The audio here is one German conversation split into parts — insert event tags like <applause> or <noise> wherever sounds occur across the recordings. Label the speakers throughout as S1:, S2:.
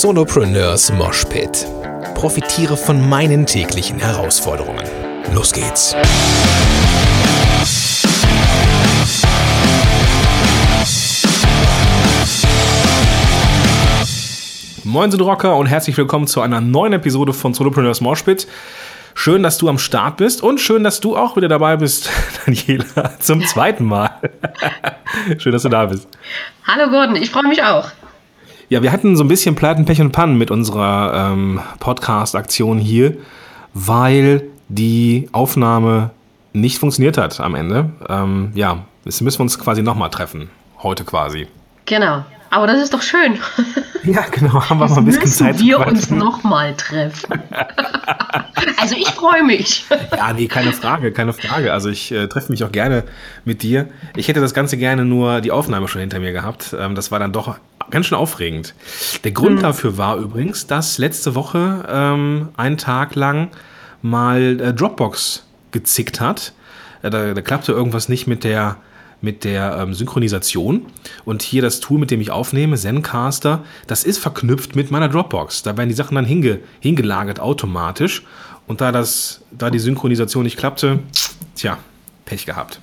S1: Solopreneurs Moshpit. Profitiere von meinen täglichen Herausforderungen. Los geht's.
S2: Moin sind Rocker und herzlich willkommen zu einer neuen Episode von Solopreneurs Moshpit. Schön, dass du am Start bist und schön, dass du auch wieder dabei bist, <laughs> Daniela, zum zweiten Mal. <laughs> schön, dass du da bist.
S3: Hallo Gordon, ich freue mich auch.
S2: Ja, wir hatten so ein bisschen Pleiten, Pech und Pannen mit unserer ähm, Podcast-Aktion hier, weil die Aufnahme nicht funktioniert hat am Ende. Ähm, ja, jetzt müssen wir uns quasi nochmal treffen. Heute quasi.
S3: Genau. Aber das ist doch schön. <laughs>
S2: Ja, genau. Haben wir mal ein bisschen
S3: müssen
S2: Zeit
S3: wir uns
S2: quatschen.
S3: nochmal treffen. <laughs> also ich freue mich. <laughs>
S2: Ja, nee, keine Frage, keine Frage. Also ich äh, treffe mich auch gerne mit dir. Ich hätte das Ganze gerne nur die Aufnahme schon hinter mir gehabt. Ähm, das war dann doch ganz schön aufregend. Der Grund dafür war übrigens, dass letzte Woche ähm, einen Tag lang mal äh, Dropbox gezickt hat. Äh, da, da klappte irgendwas nicht mit der mit der ähm, Synchronisation und hier das Tool, mit dem ich aufnehme, Zencaster, das ist verknüpft mit meiner Dropbox. Da werden die Sachen dann hinge, hingelagert automatisch und da das, da die Synchronisation nicht klappte, tja, Pech gehabt.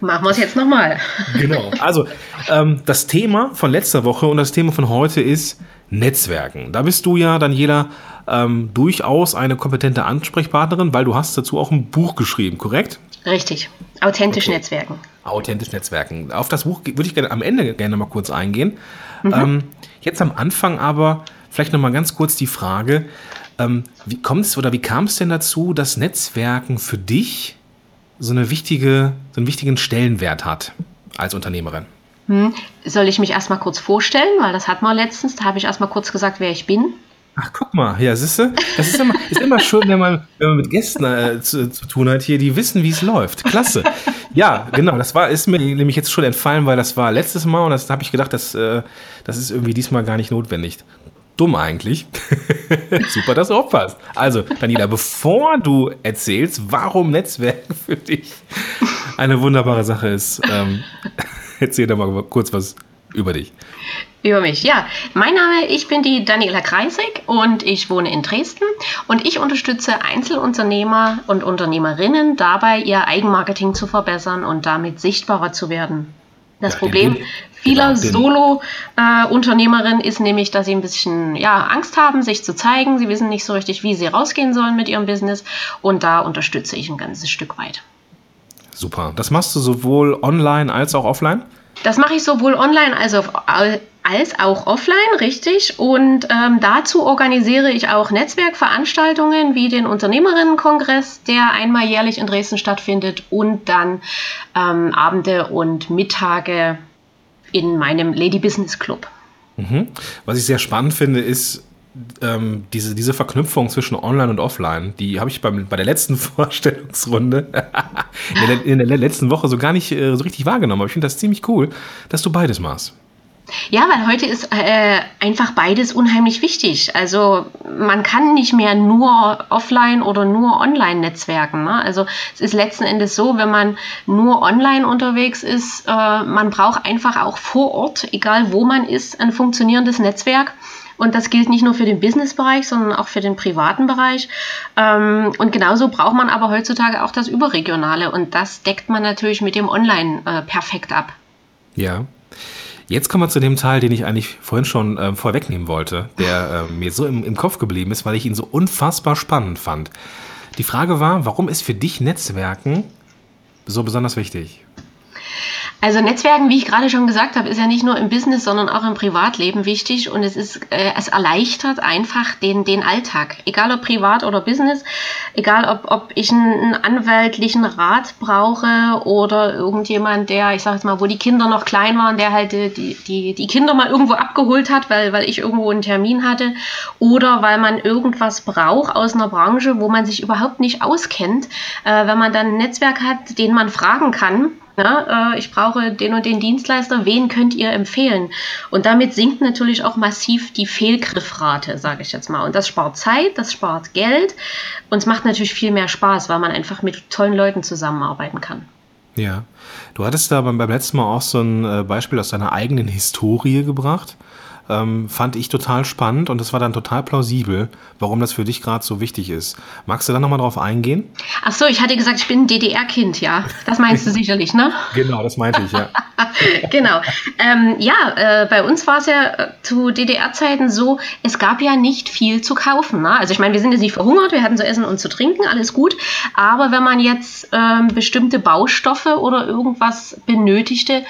S3: Machen wir es jetzt nochmal.
S2: Genau. Also ähm, das Thema von letzter Woche und das Thema von heute ist Netzwerken. Da bist du ja, Daniela, ähm, durchaus eine kompetente Ansprechpartnerin, weil du hast dazu auch ein Buch geschrieben, korrekt?
S3: Richtig. Authentisch
S2: Okay.
S3: Netzwerken.
S2: Authentisch Netzwerken. Auf das Buch würde ich gerne am Ende gerne mal kurz eingehen. Ähm, jetzt am Anfang aber vielleicht noch mal ganz kurz die Frage: ähm, Wie kommt es oder wie kam es denn dazu, dass Netzwerken für dich so eine wichtige, so einen wichtigen Stellenwert hat als Unternehmerin?
S3: Hm. Soll ich mich erstmal kurz vorstellen? Weil das hat man letztens. Da habe ich erstmal kurz gesagt, wer ich bin.
S2: Ach, guck mal, ja, siehst du? Das ist immer, <laughs> ist immer schön, wenn man, wenn man mit Gästen äh, zu, zu tun hat hier, die wissen, wie es läuft. Klasse. Ja, genau, das war, ist mir nämlich jetzt schon entfallen, weil das war letztes Mal und das habe ich gedacht, das, äh, das ist irgendwie diesmal gar nicht notwendig. Dumm eigentlich. <laughs> Super, dass du aufpasst. Also, Daniela, bevor du erzählst, warum Netzwerken für dich eine wunderbare Sache ist, ähm, <laughs> erzähl doch mal kurz was über dich.
S3: Über mich, ja. Mein Name, ich bin die Daniela Kreisig und ich wohne in Dresden und ich unterstütze Einzelunternehmer und Unternehmerinnen dabei, ihr Eigenmarketing zu verbessern und damit sichtbarer zu werden. Das
S2: Ja,
S3: Problem vieler
S2: genau,
S3: Solo-Unternehmerinnen ist nämlich, dass sie ein bisschen ja, Angst haben, sich zu zeigen. Sie wissen nicht so richtig, wie sie rausgehen sollen mit ihrem Business und da unterstütze ich ein ganzes Stück weit.
S2: Super. Das machst du sowohl online als auch offline?
S3: Das mache ich sowohl online als auch, als auch offline, richtig. Und ähm, dazu organisiere ich auch Netzwerkveranstaltungen wie den Unternehmerinnenkongress, der einmal jährlich in Dresden stattfindet, und dann ähm, Abende und Mittage in meinem Lady Business Club.
S2: Mhm. Was ich sehr spannend finde, ist ähm, diese, diese Verknüpfung zwischen Online und Offline. Die habe ich beim, bei der letzten <laughs> Vorstellungsrunde in, der, in der letzten Woche so gar nicht äh, so richtig wahrgenommen. Aber ich finde das ziemlich cool, dass du beides machst.
S3: Ja, weil heute ist äh, einfach beides unheimlich wichtig. Also man kann nicht mehr nur offline oder nur online netzwerken. Ne? Also es ist letzten Endes so, wenn man nur online unterwegs ist, äh, man braucht einfach auch vor Ort, egal wo man ist, ein funktionierendes Netzwerk. Und das gilt nicht nur für den Businessbereich, sondern auch für den privaten Bereich. Ähm, und genauso braucht man aber heutzutage auch das Überregionale. Und das deckt man natürlich mit dem Online äh, perfekt ab.
S2: Ja. Jetzt kommen wir zu dem Teil, den ich eigentlich vorhin schon ähm, vorwegnehmen wollte, der äh, mir so im, im Kopf geblieben ist, weil ich ihn so unfassbar spannend fand. Die Frage war, warum ist für dich Netzwerken so besonders wichtig?
S3: Also Netzwerken, wie ich gerade schon gesagt habe, ist ja nicht nur im Business, sondern auch im Privatleben wichtig und es ist, äh, es erleichtert einfach den, den Alltag. Egal ob privat oder Business, egal ob, ob ich einen, anwaltlichen Rat brauche oder irgendjemand, der, ich sage jetzt mal, wo die Kinder noch klein waren, der halt äh, die, die, die Kinder mal irgendwo abgeholt hat, weil, weil ich irgendwo einen Termin hatte oder weil man irgendwas braucht aus einer Branche, wo man sich überhaupt nicht auskennt. Äh, wenn man dann ein Netzwerk hat, den man fragen kann, ja, äh, ich brauche den und den Dienstleister, wen könnt ihr empfehlen? Und damit sinkt natürlich auch massiv die Fehlgriffrate, sage ich jetzt mal. Und das spart Zeit, das spart Geld und es macht natürlich viel mehr Spaß, weil man einfach mit tollen Leuten zusammenarbeiten kann.
S2: Ja. Du hattest da beim, beim letzten Mal auch so ein äh, Beispiel aus deiner eigenen Historie gebracht. Ähm, fand ich total spannend und es war dann total plausibel, warum das für dich gerade so wichtig ist. Magst du da nochmal drauf eingehen?
S3: Ach so, ich hatte gesagt, ich bin ein DDR-Kind, ja. Das meinst du <laughs> sicherlich, ne?
S2: Genau, das meinte ich, ja. <laughs>
S3: genau. Ähm, ja, äh, bei uns war es ja äh, zu DDR-Zeiten so, es gab ja nicht viel zu kaufen. Ne? Also ich meine, wir sind jetzt nicht verhungert, wir hatten zu essen und zu trinken, alles gut. Aber wenn man jetzt ähm, bestimmte Baustoffe oder irgendwas benötigte,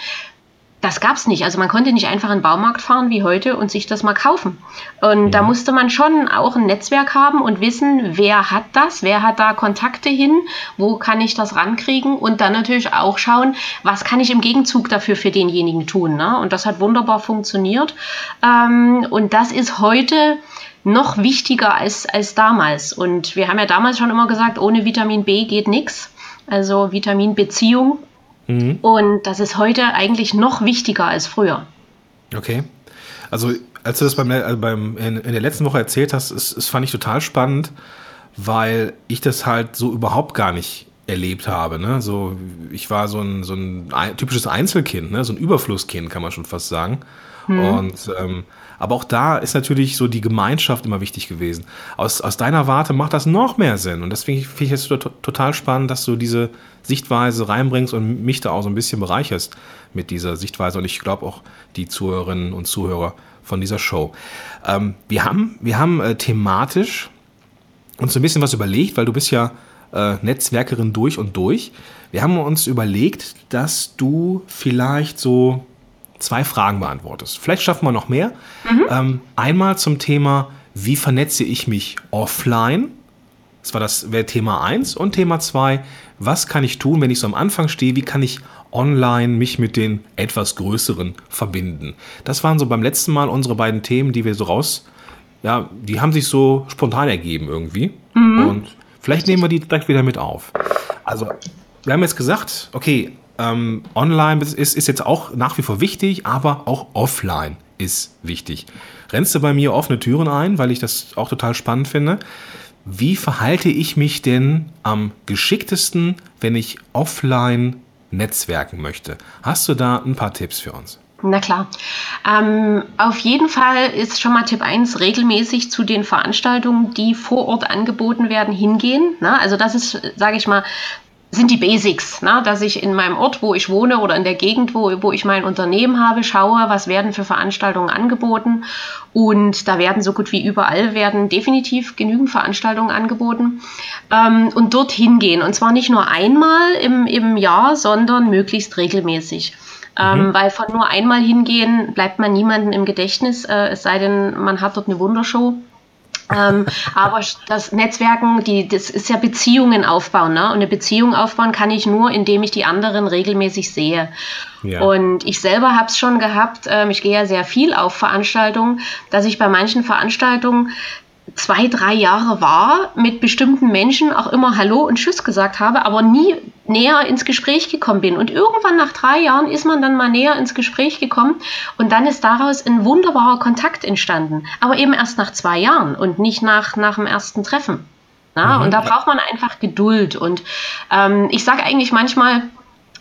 S3: das gab es nicht. Also man konnte nicht einfach in den Baumarkt fahren wie heute und sich das mal kaufen. Und mhm. da musste man schon auch ein Netzwerk haben und wissen, wer hat das, wer hat da Kontakte hin, wo kann ich das rankriegen und dann natürlich auch schauen, was kann ich im Gegenzug dafür für denjenigen tun. Ne? Und das hat wunderbar funktioniert. Ähm, und das ist heute noch wichtiger als, als damals. Und wir haben ja damals schon immer gesagt, ohne Vitamin B geht nichts. Also Vitaminbeziehung Mhm. Und das ist heute eigentlich noch wichtiger als früher.
S2: Okay. Also, als du das beim, also beim, in, in, der letzten Woche erzählt hast, das fand ich total spannend, weil ich das halt so überhaupt gar nicht erlebt habe. Ne? So, ich war so ein, so ein typisches Einzelkind, ne? so ein Überflusskind, kann man schon fast sagen. Mhm. Und ähm, aber auch da ist natürlich so die Gemeinschaft immer wichtig gewesen. Aus, aus deiner Warte macht das noch mehr Sinn. Und deswegen finde ich es total spannend, dass du diese Sichtweise reinbringst und mich da auch so ein bisschen bereicherst mit dieser Sichtweise. Und ich glaube auch die Zuhörerinnen und Zuhörer von dieser Show. Ähm, wir haben, wir haben äh, thematisch uns so ein bisschen was überlegt, weil du bist ja äh, Netzwerkerin durch und durch. Wir haben uns überlegt, dass du vielleicht so zwei Fragen beantwortest. Vielleicht schaffen wir noch mehr. Mhm. Ähm, einmal zum Thema, wie vernetze ich mich offline? Das war das wäre Thema 1 und Thema 2, was kann ich tun, wenn ich so am Anfang stehe, wie kann ich online mich mit den etwas größeren verbinden? Das waren so beim letzten Mal unsere beiden Themen, die wir so raus ja, die haben sich so spontan ergeben irgendwie mhm. und vielleicht nehmen wir die direkt wieder mit auf. Also, wir haben jetzt gesagt, okay, ähm, online ist, ist jetzt auch nach wie vor wichtig, aber auch offline ist wichtig. Rennst du bei mir offene Türen ein, weil ich das auch total spannend finde. Wie verhalte ich mich denn am geschicktesten, wenn ich offline netzwerken möchte? Hast du da ein paar Tipps für uns?
S3: Na klar. Ähm, auf jeden Fall ist schon mal Tipp 1, regelmäßig zu den Veranstaltungen, die vor Ort angeboten werden, hingehen. Na, also das ist, sage ich mal, sind die Basics, ne? dass ich in meinem Ort, wo ich wohne oder in der Gegend, wo, wo ich mein Unternehmen habe, schaue, was werden für Veranstaltungen angeboten. Und da werden so gut wie überall werden definitiv genügend Veranstaltungen angeboten. Ähm, und dorthin gehen. Und zwar nicht nur einmal im, im Jahr, sondern möglichst regelmäßig. Ähm, mhm. weil von nur einmal hingehen bleibt man niemandem im Gedächtnis, äh, es sei denn, man hat dort eine Wundershow ähm, <laughs> aber das Netzwerken, die, das ist ja Beziehungen aufbauen. Ne? Und eine Beziehung aufbauen kann ich nur, indem ich die anderen regelmäßig sehe. Ja. Und ich selber habe es schon gehabt, ähm, ich gehe ja sehr viel auf Veranstaltungen, dass ich bei manchen Veranstaltungen zwei, drei Jahre war, mit bestimmten Menschen auch immer Hallo und Tschüss gesagt habe, aber nie näher ins Gespräch gekommen bin. Und irgendwann nach drei Jahren ist man dann mal näher ins Gespräch gekommen und dann ist daraus ein wunderbarer Kontakt entstanden. Aber eben erst nach zwei Jahren und nicht nach, nach dem ersten Treffen. Na, mhm. Und da braucht man einfach Geduld. Und ähm, ich sage eigentlich manchmal,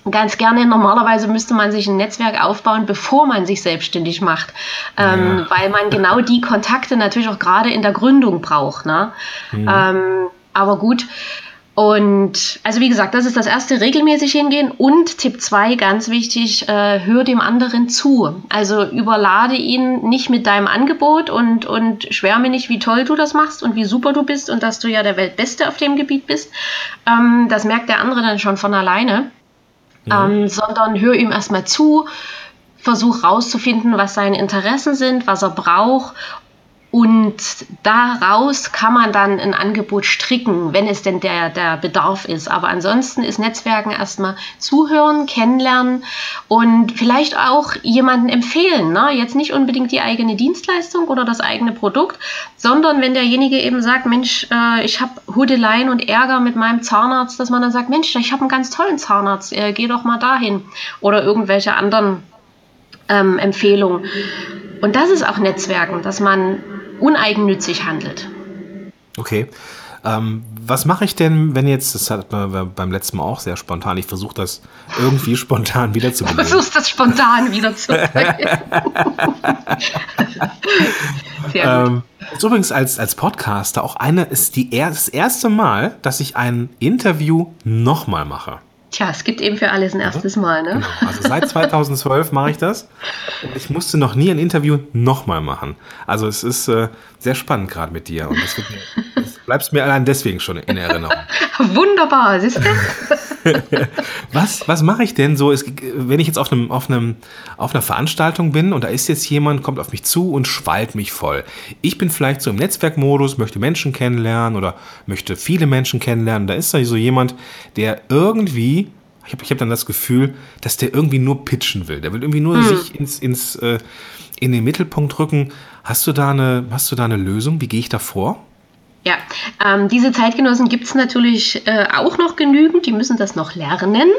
S3: ganz gerne. Normalerweise müsste man sich ein Netzwerk aufbauen, bevor man sich selbstständig macht, ähm, ja. weil man genau die Kontakte natürlich auch gerade in der Gründung braucht. Ne? Mhm. Ähm, aber gut. Und also wie gesagt, das ist das erste, regelmäßig hingehen. Und Tipp 2, ganz wichtig, äh, hör dem anderen zu. Also überlade ihn nicht mit deinem Angebot und, und schwärme nicht, wie toll du das machst und wie super du bist und dass du ja der Weltbeste auf dem Gebiet bist. Ähm, das merkt der andere dann schon von alleine ähm, sondern hör ihm erstmal zu, versuch rauszufinden, was seine Interessen sind, was er braucht und daraus kann man dann ein Angebot stricken, wenn es denn der, der Bedarf ist. Aber ansonsten ist Netzwerken erstmal zuhören, kennenlernen und vielleicht auch jemanden empfehlen. Ne? Jetzt nicht unbedingt die eigene Dienstleistung oder das eigene Produkt, sondern wenn derjenige eben sagt, Mensch, äh, ich habe Hudeleien und Ärger mit meinem Zahnarzt, dass man dann sagt, Mensch, ich habe einen ganz tollen Zahnarzt, äh, geh doch mal dahin. Oder irgendwelche anderen ähm, Empfehlungen. Und das ist auch Netzwerken, dass man uneigennützig handelt.
S2: Okay. Ähm, was mache ich denn, wenn jetzt, das hat man beim letzten Mal auch sehr spontan, ich versuche das irgendwie <laughs> spontan wieder zu
S3: Du versuchst das spontan wieder zu <laughs>
S2: ähm, ist übrigens als, als Podcaster auch eine, ist die, das erste Mal, dass ich ein Interview nochmal mache.
S3: Tja, es gibt eben für alles ein erstes Mal, ne?
S2: Genau. Also seit <laughs> 2012 mache ich das. Und ich musste noch nie ein Interview nochmal machen. Also es ist äh, sehr spannend gerade mit dir. Und das, wird, das bleibst mir allein deswegen schon in Erinnerung. <laughs>
S3: Wunderbar, siehst du? <laughs>
S2: was was mache ich denn so, ist, wenn ich jetzt auf, einem, auf, einem, auf einer Veranstaltung bin und da ist jetzt jemand, kommt auf mich zu und schwallt mich voll. Ich bin vielleicht so im Netzwerkmodus, möchte Menschen kennenlernen oder möchte viele Menschen kennenlernen. Da ist da so jemand, der irgendwie ich habe ich hab dann das Gefühl, dass der irgendwie nur pitchen will. Der will irgendwie nur hm. sich ins, ins, äh, in den Mittelpunkt rücken. Hast du, da eine, hast du da eine Lösung? Wie gehe ich da vor?
S3: Ja, ähm, diese Zeitgenossen gibt es natürlich äh, auch noch genügend, die müssen das noch lernen.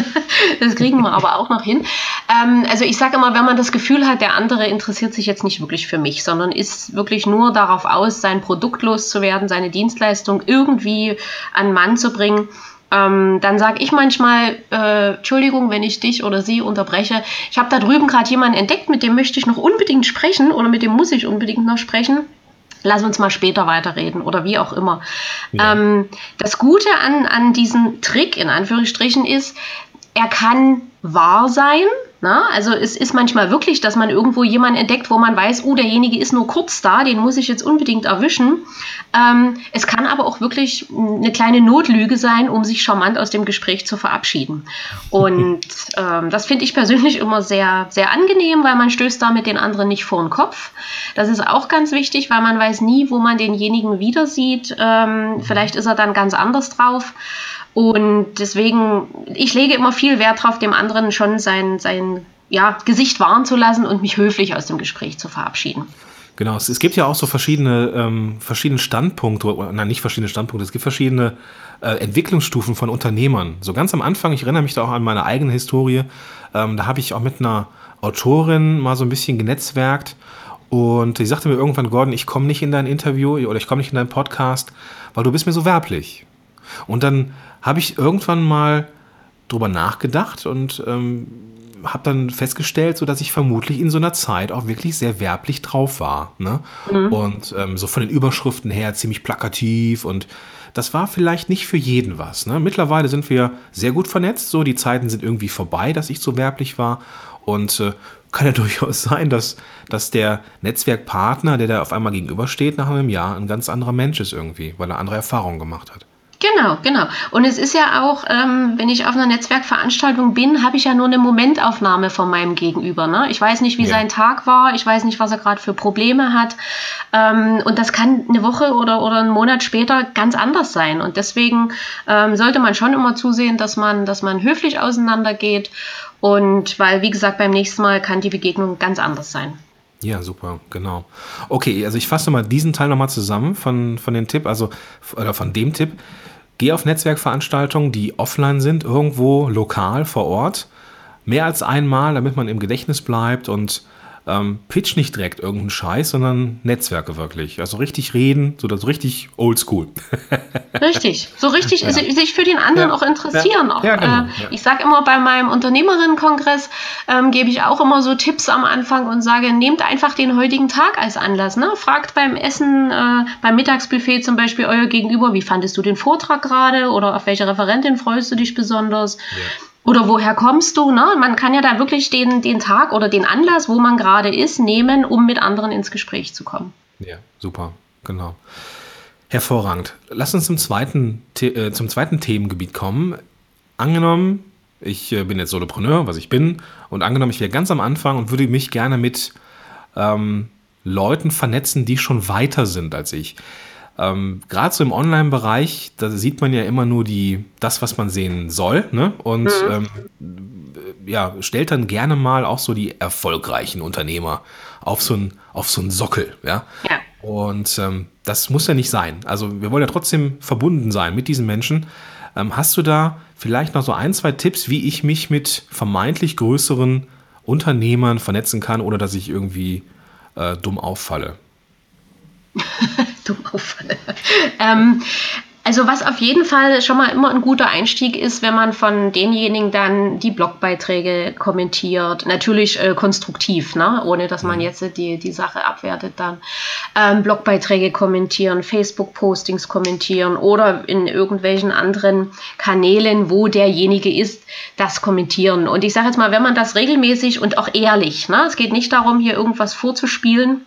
S3: <laughs> das kriegen wir aber auch noch hin. Ähm, also ich sage immer, wenn man das Gefühl hat, der andere interessiert sich jetzt nicht wirklich für mich, sondern ist wirklich nur darauf aus, sein Produkt loszuwerden, seine Dienstleistung irgendwie an Mann zu bringen, ähm, dann sage ich manchmal, äh, Entschuldigung, wenn ich dich oder sie unterbreche, ich habe da drüben gerade jemanden entdeckt, mit dem möchte ich noch unbedingt sprechen oder mit dem muss ich unbedingt noch sprechen lass uns mal später weiterreden oder wie auch immer. Ja. Ähm, das Gute an, an diesem Trick in Anführungsstrichen ist, er kann wahr sein, na, also es ist manchmal wirklich, dass man irgendwo jemanden entdeckt, wo man weiß, oh, derjenige ist nur kurz da, den muss ich jetzt unbedingt erwischen. Ähm, es kann aber auch wirklich eine kleine Notlüge sein, um sich charmant aus dem Gespräch zu verabschieden. Und <laughs> ähm, das finde ich persönlich immer sehr, sehr angenehm, weil man stößt damit den anderen nicht vor den Kopf. Das ist auch ganz wichtig, weil man weiß nie, wo man denjenigen wieder sieht. Ähm, vielleicht ist er dann ganz anders drauf. Und deswegen, ich lege immer viel Wert darauf, dem anderen schon sein, sein ja, Gesicht wahren zu lassen und mich höflich aus dem Gespräch zu verabschieden.
S2: Genau, es, es gibt ja auch so verschiedene, ähm, verschiedene Standpunkte, nein, nicht verschiedene Standpunkte, es gibt verschiedene äh, Entwicklungsstufen von Unternehmern. So ganz am Anfang, ich erinnere mich da auch an meine eigene Historie, ähm, da habe ich auch mit einer Autorin mal so ein bisschen genetzwerkt und die sagte mir irgendwann, Gordon, ich komme nicht in dein Interview oder ich komme nicht in deinen Podcast, weil du bist mir so werblich. Und dann habe ich irgendwann mal drüber nachgedacht und ähm, habe dann festgestellt, so dass ich vermutlich in so einer Zeit auch wirklich sehr werblich drauf war. Ne? Mhm. Und ähm, so von den Überschriften her ziemlich plakativ und das war vielleicht nicht für jeden was. Ne? Mittlerweile sind wir sehr gut vernetzt, so die Zeiten sind irgendwie vorbei, dass ich so werblich war. Und äh, kann ja <laughs> durchaus sein, dass, dass der Netzwerkpartner, der da auf einmal gegenübersteht, nach einem Jahr ein ganz anderer Mensch ist irgendwie, weil er andere Erfahrungen gemacht hat.
S3: Genau, genau. Und es ist ja auch, ähm, wenn ich auf einer Netzwerkveranstaltung bin, habe ich ja nur eine Momentaufnahme von meinem Gegenüber. Ne? Ich weiß nicht, wie ja. sein Tag war, ich weiß nicht, was er gerade für Probleme hat. Ähm, und das kann eine Woche oder, oder einen Monat später ganz anders sein. Und deswegen ähm, sollte man schon immer zusehen, dass man, dass man höflich auseinandergeht. Und weil, wie gesagt, beim nächsten Mal kann die Begegnung ganz anders sein.
S2: Ja, super, genau. Okay, also ich fasse mal diesen Teil nochmal zusammen von, von dem Tipp, also oder von dem Tipp. Geh auf Netzwerkveranstaltungen, die offline sind, irgendwo lokal vor Ort. Mehr als einmal, damit man im Gedächtnis bleibt und ähm, pitch nicht direkt irgendeinen Scheiß, sondern Netzwerke wirklich. Also richtig reden, so das richtig oldschool. <laughs>
S3: richtig, so richtig ja. sich für den anderen ja. auch interessieren. Ja. Auch, genau. äh, ich sage immer bei meinem Unternehmerinnenkongress, ähm, gebe ich auch immer so Tipps am Anfang und sage, nehmt einfach den heutigen Tag als Anlass. Ne? Fragt beim Essen, äh, beim Mittagsbuffet zum Beispiel euer Gegenüber, wie fandest du den Vortrag gerade oder auf welche Referentin freust du dich besonders? Oder woher kommst du? Ne? Man kann ja da wirklich den, den Tag oder den Anlass, wo man gerade ist, nehmen, um mit anderen ins Gespräch zu kommen.
S2: Ja, super, genau. Hervorragend. Lass uns zum zweiten, äh, zum zweiten Themengebiet kommen. Angenommen, ich äh, bin jetzt Solopreneur, was ich bin, und angenommen, ich wäre ganz am Anfang und würde mich gerne mit ähm, Leuten vernetzen, die schon weiter sind als ich. Ähm, Gerade so im Online-Bereich, da sieht man ja immer nur die, das, was man sehen soll. Ne? Und mhm. ähm, ja, stellt dann gerne mal auch so die erfolgreichen Unternehmer auf so einen auf so einen Sockel. Ja. ja. Und ähm, das muss ja nicht sein. Also wir wollen ja trotzdem verbunden sein mit diesen Menschen. Ähm, hast du da vielleicht noch so ein, zwei Tipps, wie ich mich mit vermeintlich größeren Unternehmern vernetzen kann, ohne dass ich irgendwie äh, dumm auffalle? <laughs>
S3: auffalle. <laughs> ähm, also was auf jeden Fall schon mal immer ein guter Einstieg ist, wenn man von denjenigen dann die Blogbeiträge kommentiert. Natürlich äh, konstruktiv, ne? ohne dass man mhm. jetzt die, die Sache abwertet dann. Ähm, Blogbeiträge kommentieren, Facebook-Postings kommentieren oder in irgendwelchen anderen Kanälen, wo derjenige ist, das kommentieren. Und ich sage jetzt mal, wenn man das regelmäßig und auch ehrlich, ne? es geht nicht darum, hier irgendwas vorzuspielen,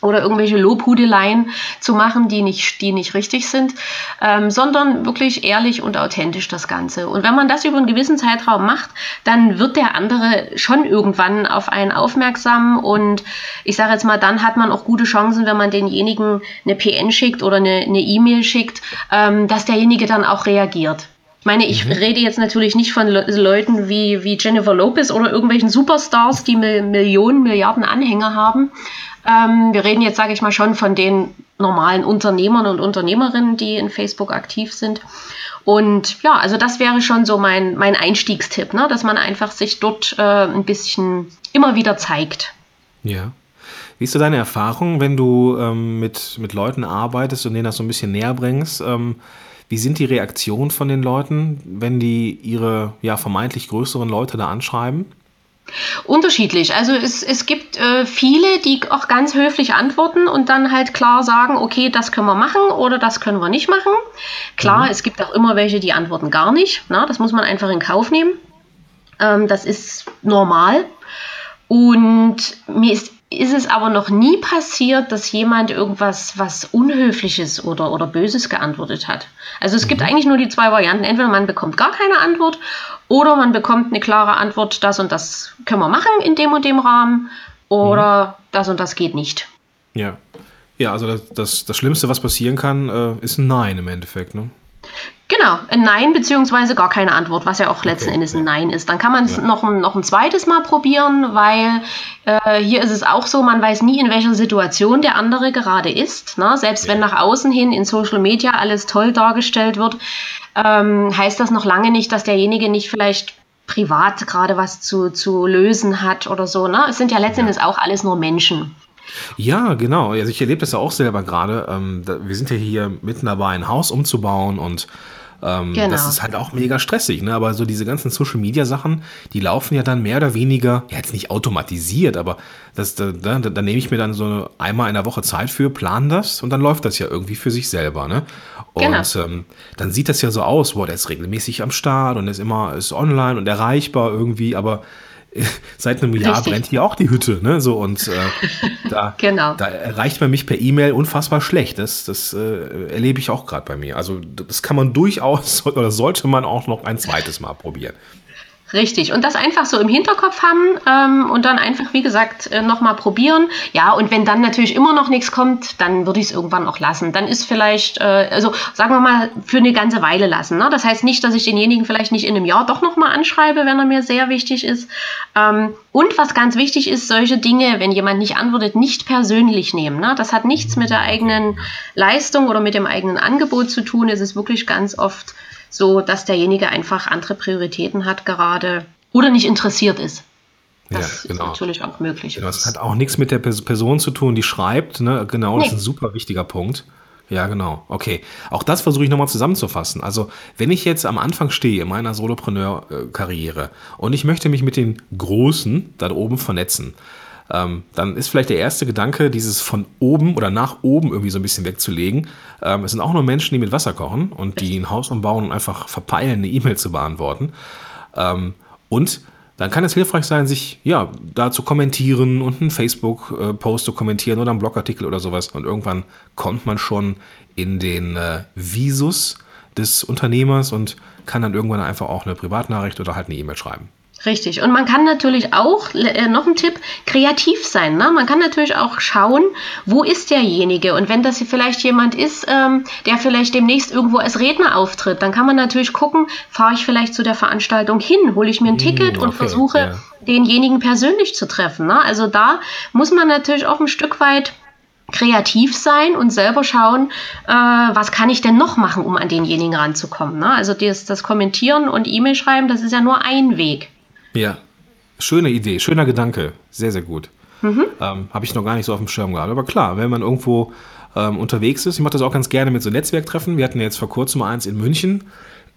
S3: oder irgendwelche Lobhudeleien zu machen, die nicht, die nicht richtig sind, ähm, sondern wirklich ehrlich und authentisch das Ganze. Und wenn man das über einen gewissen Zeitraum macht, dann wird der andere schon irgendwann auf einen aufmerksam und ich sage jetzt mal, dann hat man auch gute Chancen, wenn man denjenigen eine PN schickt oder eine E-Mail e schickt, ähm, dass derjenige dann auch reagiert. Ich meine, ich mhm. rede jetzt natürlich nicht von Le Leuten wie, wie Jennifer Lopez oder irgendwelchen Superstars, die Millionen, Milliarden Anhänger haben, ähm, wir reden jetzt, sage ich mal, schon von den normalen Unternehmern und Unternehmerinnen, die in Facebook aktiv sind. Und ja, also das wäre schon so mein, mein Einstiegstipp, ne? dass man einfach sich dort äh, ein bisschen immer wieder zeigt.
S2: Ja. Wie ist so deine Erfahrung, wenn du ähm, mit, mit Leuten arbeitest und denen das so ein bisschen näher bringst? Ähm, wie sind die Reaktionen von den Leuten, wenn die ihre ja vermeintlich größeren Leute da anschreiben?
S3: Unterschiedlich. Also es, es gibt äh, viele, die auch ganz höflich antworten und dann halt klar sagen, okay, das können wir machen oder das können wir nicht machen. Klar, mhm. es gibt auch immer welche, die antworten gar nicht. Na, das muss man einfach in Kauf nehmen. Ähm, das ist normal. Und mir ist ist es aber noch nie passiert, dass jemand irgendwas was Unhöfliches oder, oder Böses geantwortet hat. Also es mhm. gibt eigentlich nur die zwei Varianten. Entweder man bekommt gar keine Antwort oder man bekommt eine klare Antwort, das und das können wir machen in dem und dem Rahmen oder mhm. das und das geht nicht.
S2: Ja. Ja, also das, das, das Schlimmste, was passieren kann, äh, ist ein Nein im Endeffekt, ne?
S3: Genau, ein Nein beziehungsweise gar keine Antwort, was ja auch letzten okay, Endes ein Nein ist. Dann kann man es ja. noch, noch ein zweites Mal probieren, weil äh, hier ist es auch so, man weiß nie, in welcher Situation der andere gerade ist. Ne? Selbst ja. wenn nach außen hin in Social Media alles toll dargestellt wird, ähm, heißt das noch lange nicht, dass derjenige nicht vielleicht privat gerade was zu, zu lösen hat oder so. Ne? Es sind ja letzten Endes auch alles nur Menschen.
S2: Ja, genau. Also ich erlebe das ja auch selber gerade. Ähm, wir sind ja hier mitten dabei, ein Haus umzubauen und ähm, genau. Das ist halt auch mega stressig, ne? Aber so diese ganzen Social Media Sachen, die laufen ja dann mehr oder weniger, ja, jetzt nicht automatisiert, aber das, da, da, da nehme ich mir dann so einmal in der Woche Zeit für, plan das und dann läuft das ja irgendwie für sich selber, ne? Und genau. ähm, dann sieht das ja so aus, boah, der ist regelmäßig am Start und ist immer ist online und erreichbar irgendwie, aber <laughs> seit einem Jahr Richtig. brennt hier auch die Hütte, ne? So und äh, da, <laughs> genau. da erreicht man mich per E-Mail unfassbar schlecht. Das, das äh, erlebe ich auch gerade bei mir. Also das kann man durchaus <laughs> oder sollte man auch noch ein zweites Mal probieren.
S3: Richtig. Und das einfach so im Hinterkopf haben ähm, und dann einfach, wie gesagt, äh, nochmal probieren. Ja, und wenn dann natürlich immer noch nichts kommt, dann würde ich es irgendwann auch lassen. Dann ist vielleicht, äh, also sagen wir mal, für eine ganze Weile lassen. Ne? Das heißt nicht, dass ich denjenigen vielleicht nicht in einem Jahr doch nochmal anschreibe, wenn er mir sehr wichtig ist. Ähm, und was ganz wichtig ist, solche Dinge, wenn jemand nicht antwortet, nicht persönlich nehmen. Ne? Das hat nichts mit der eigenen Leistung oder mit dem eigenen Angebot zu tun. Es ist wirklich ganz oft so dass derjenige einfach andere Prioritäten hat gerade oder nicht interessiert ist. Das ja, genau. ist natürlich auch möglich.
S2: Genau, das hat auch nichts mit der Person zu tun, die schreibt. Ne? Genau, nee. das ist ein super wichtiger Punkt. Ja, genau. Okay. Auch das versuche ich nochmal zusammenzufassen. Also, wenn ich jetzt am Anfang stehe in meiner Solopreneur-Karriere und ich möchte mich mit den Großen da oben vernetzen, ähm, dann ist vielleicht der erste Gedanke, dieses von oben oder nach oben irgendwie so ein bisschen wegzulegen. Ähm, es sind auch nur Menschen, die mit Wasser kochen und die ein Haus umbauen und einfach verpeilen, eine E-Mail zu beantworten. Ähm, und dann kann es hilfreich sein, sich ja da zu kommentieren und einen Facebook-Post zu kommentieren oder einen Blogartikel oder sowas. Und irgendwann kommt man schon in den äh, Visus des Unternehmers und kann dann irgendwann einfach auch eine Privatnachricht oder halt eine E-Mail schreiben.
S3: Richtig. Und man kann natürlich auch, äh, noch ein Tipp, kreativ sein. Ne? Man kann natürlich auch schauen, wo ist derjenige. Und wenn das vielleicht jemand ist, ähm, der vielleicht demnächst irgendwo als Redner auftritt, dann kann man natürlich gucken, fahre ich vielleicht zu der Veranstaltung hin, hole ich mir ein hm, Ticket okay, und versuche, ja. denjenigen persönlich zu treffen. Ne? Also da muss man natürlich auch ein Stück weit kreativ sein und selber schauen, äh, was kann ich denn noch machen, um an denjenigen ranzukommen. Ne? Also das, das Kommentieren und E-Mail schreiben, das ist ja nur ein Weg.
S2: Ja, schöne Idee, schöner Gedanke, sehr, sehr gut. Mhm. Ähm, Habe ich noch gar nicht so auf dem Schirm gehabt. Aber klar, wenn man irgendwo ähm, unterwegs ist. Ich mache das auch ganz gerne mit so Netzwerktreffen. Wir hatten jetzt vor kurzem mal eins in München.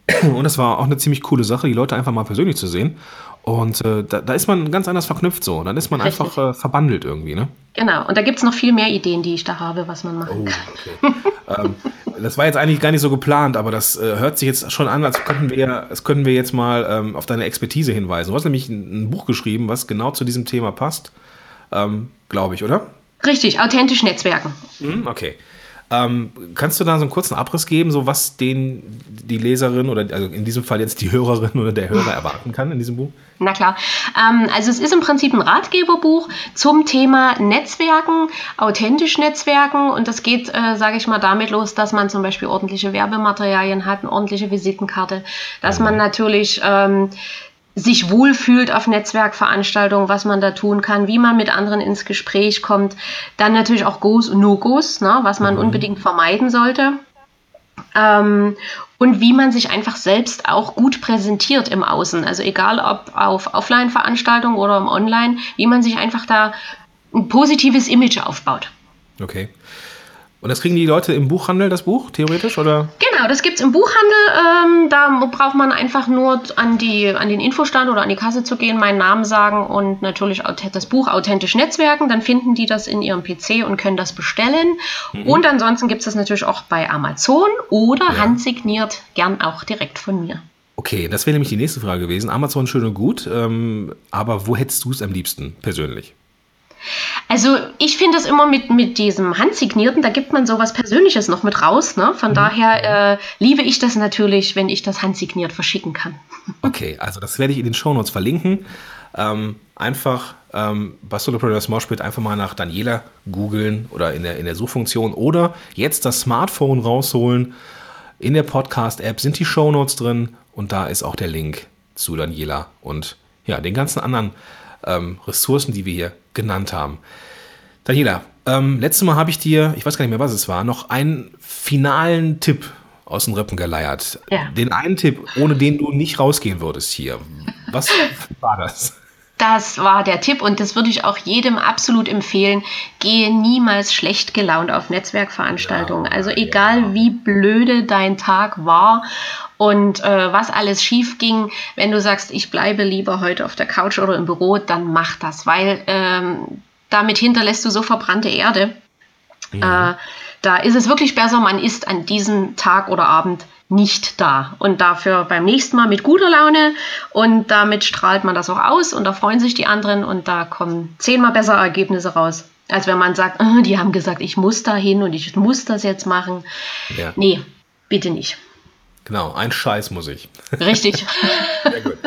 S2: <clears throat> Und das war auch eine ziemlich coole Sache, die Leute einfach mal persönlich zu sehen. Und äh, da, da, ist man ganz anders verknüpft so. Dann ist man Richtig. einfach äh, verbandelt irgendwie, ne?
S3: Genau. Und da gibt es noch viel mehr Ideen, die ich da habe, was man machen oh, kann.
S2: Okay. ähm, das war jetzt eigentlich gar nicht so geplant, aber das äh, hört sich jetzt schon an, als könnten wir, als könnten wir jetzt mal ähm, auf deine Expertise hinweisen. Du hast nämlich ein, ein, Buch geschrieben, was genau zu diesem Thema passt, ähm, glaube ich, oder?
S3: Richtig, authentisch Netzwerken.
S2: Hm, okay. Ähm, kannst du da so einen kurzen Abriss geben, so was den die Leserin oder also in diesem Fall jetzt die Hörerin oder der Hörer erwarten kann in diesem Buch?
S3: Na klar. Ähm, also es ist im Prinzip ein Ratgeberbuch zum Thema Netzwerken, authentisch Netzwerken und das geht, äh, sage ich mal, damit los, dass man zum Beispiel ordentliche Werbematerialien hat, eine ordentliche Visitenkarte, dass mhm. man natürlich ähm, sich wohlfühlt auf Netzwerkveranstaltungen, was man da tun kann, wie man mit anderen ins Gespräch kommt. Dann natürlich auch Go's und No-Gos, ne, was man mhm. unbedingt vermeiden sollte. Ähm, und wie man sich einfach selbst auch gut präsentiert im Außen. Also egal ob auf Offline-Veranstaltungen oder im Online, wie man sich einfach da ein positives Image aufbaut.
S2: Okay. Und das kriegen die Leute im Buchhandel, das Buch, theoretisch, oder?
S3: Genau, das gibt es im Buchhandel. Ähm, da braucht man einfach nur an, die, an den Infostand oder an die Kasse zu gehen, meinen Namen sagen und natürlich das Buch Authentisch Netzwerken. Dann finden die das in ihrem PC und können das bestellen. Mhm. Und ansonsten gibt es das natürlich auch bei Amazon oder ja. handsigniert, gern auch direkt von mir.
S2: Okay, das wäre nämlich die nächste Frage gewesen. Amazon schön und gut, ähm, aber wo hättest du es am liebsten persönlich?
S3: Also ich finde das immer mit, mit diesem Handsignierten, da gibt man sowas Persönliches noch mit raus. Ne? Von mhm. daher äh, liebe ich das natürlich, wenn ich das handsigniert verschicken kann. <laughs>
S2: Okay, also das werde ich in den Shownotes verlinken. Ähm, einfach ähm, bei Solopreneur Moshpit einfach mal nach Daniela googeln oder in der, in der Suchfunktion oder jetzt das Smartphone rausholen. In der Podcast-App sind die Shownotes drin und da ist auch der Link zu Daniela und ja, den ganzen anderen ähm, Ressourcen, die wir hier genannt haben. Daniela, ähm, letztes Mal habe ich dir, ich weiß gar nicht mehr, was es war, noch einen finalen Tipp aus den Rippen geleiert. Ja. Den einen Tipp, ohne den du nicht rausgehen würdest hier. Was <laughs> war das?
S3: Das war der Tipp und das würde ich auch jedem absolut empfehlen. Gehe niemals schlecht gelaunt auf Netzwerkveranstaltungen. Ja, also egal ja. wie blöde dein Tag war und äh, was alles schief ging, wenn du sagst, ich bleibe lieber heute auf der Couch oder im Büro, dann mach das, weil ähm, damit hinterlässt du so verbrannte Erde. Ja. Äh, da ist es wirklich besser, man ist an diesem Tag oder Abend nicht da. Und dafür beim nächsten Mal mit guter Laune und damit strahlt man das auch aus und da freuen sich die anderen und da kommen zehnmal bessere Ergebnisse raus. Als wenn man sagt, oh, <laughs> die haben gesagt, ich muss da hin und ich muss das jetzt machen. Ja. Nee, bitte nicht.
S2: Genau, ein Scheiß muss ich.
S3: Richtig. <laughs>
S2: Sehr gut.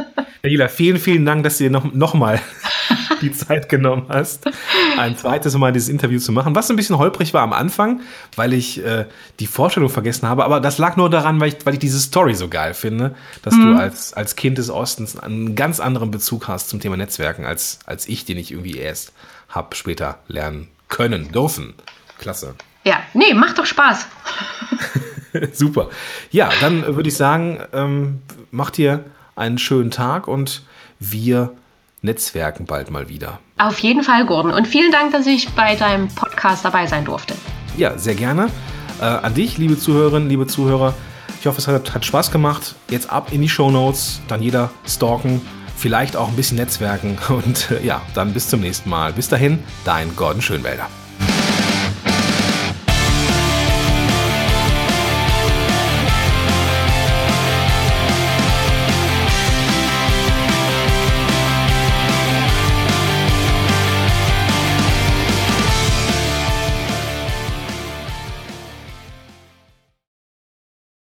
S2: Herr vielen, vielen Dank, dass du dir noch, noch mal die Zeit genommen hast, ein zweites Mal dieses Interview zu machen, was ein bisschen holprig war am Anfang, weil ich äh, die Vorstellung vergessen habe, aber das lag nur daran, weil ich, weil ich diese Story so geil finde, dass mhm. du als, als Kind des Ostens einen ganz anderen Bezug hast zum Thema Netzwerken als, als ich, den ich irgendwie erst habe später lernen können, dürfen. Klasse.
S3: Ja, nee, macht doch Spaß. <laughs>
S2: Super. Ja, dann würde ich sagen, ähm, macht ihr einen schönen Tag und wir Netzwerken bald mal wieder.
S3: Auf jeden Fall, Gordon. Und vielen Dank, dass ich bei deinem Podcast dabei sein durfte.
S2: Ja, sehr gerne. Äh, an dich, liebe Zuhörerinnen, liebe Zuhörer. Ich hoffe, es hat, hat Spaß gemacht. Jetzt ab in die Show Notes, dann jeder stalken, vielleicht auch ein bisschen netzwerken <laughs> und äh, ja, dann bis zum nächsten Mal. Bis dahin, dein Gordon Schönwälder.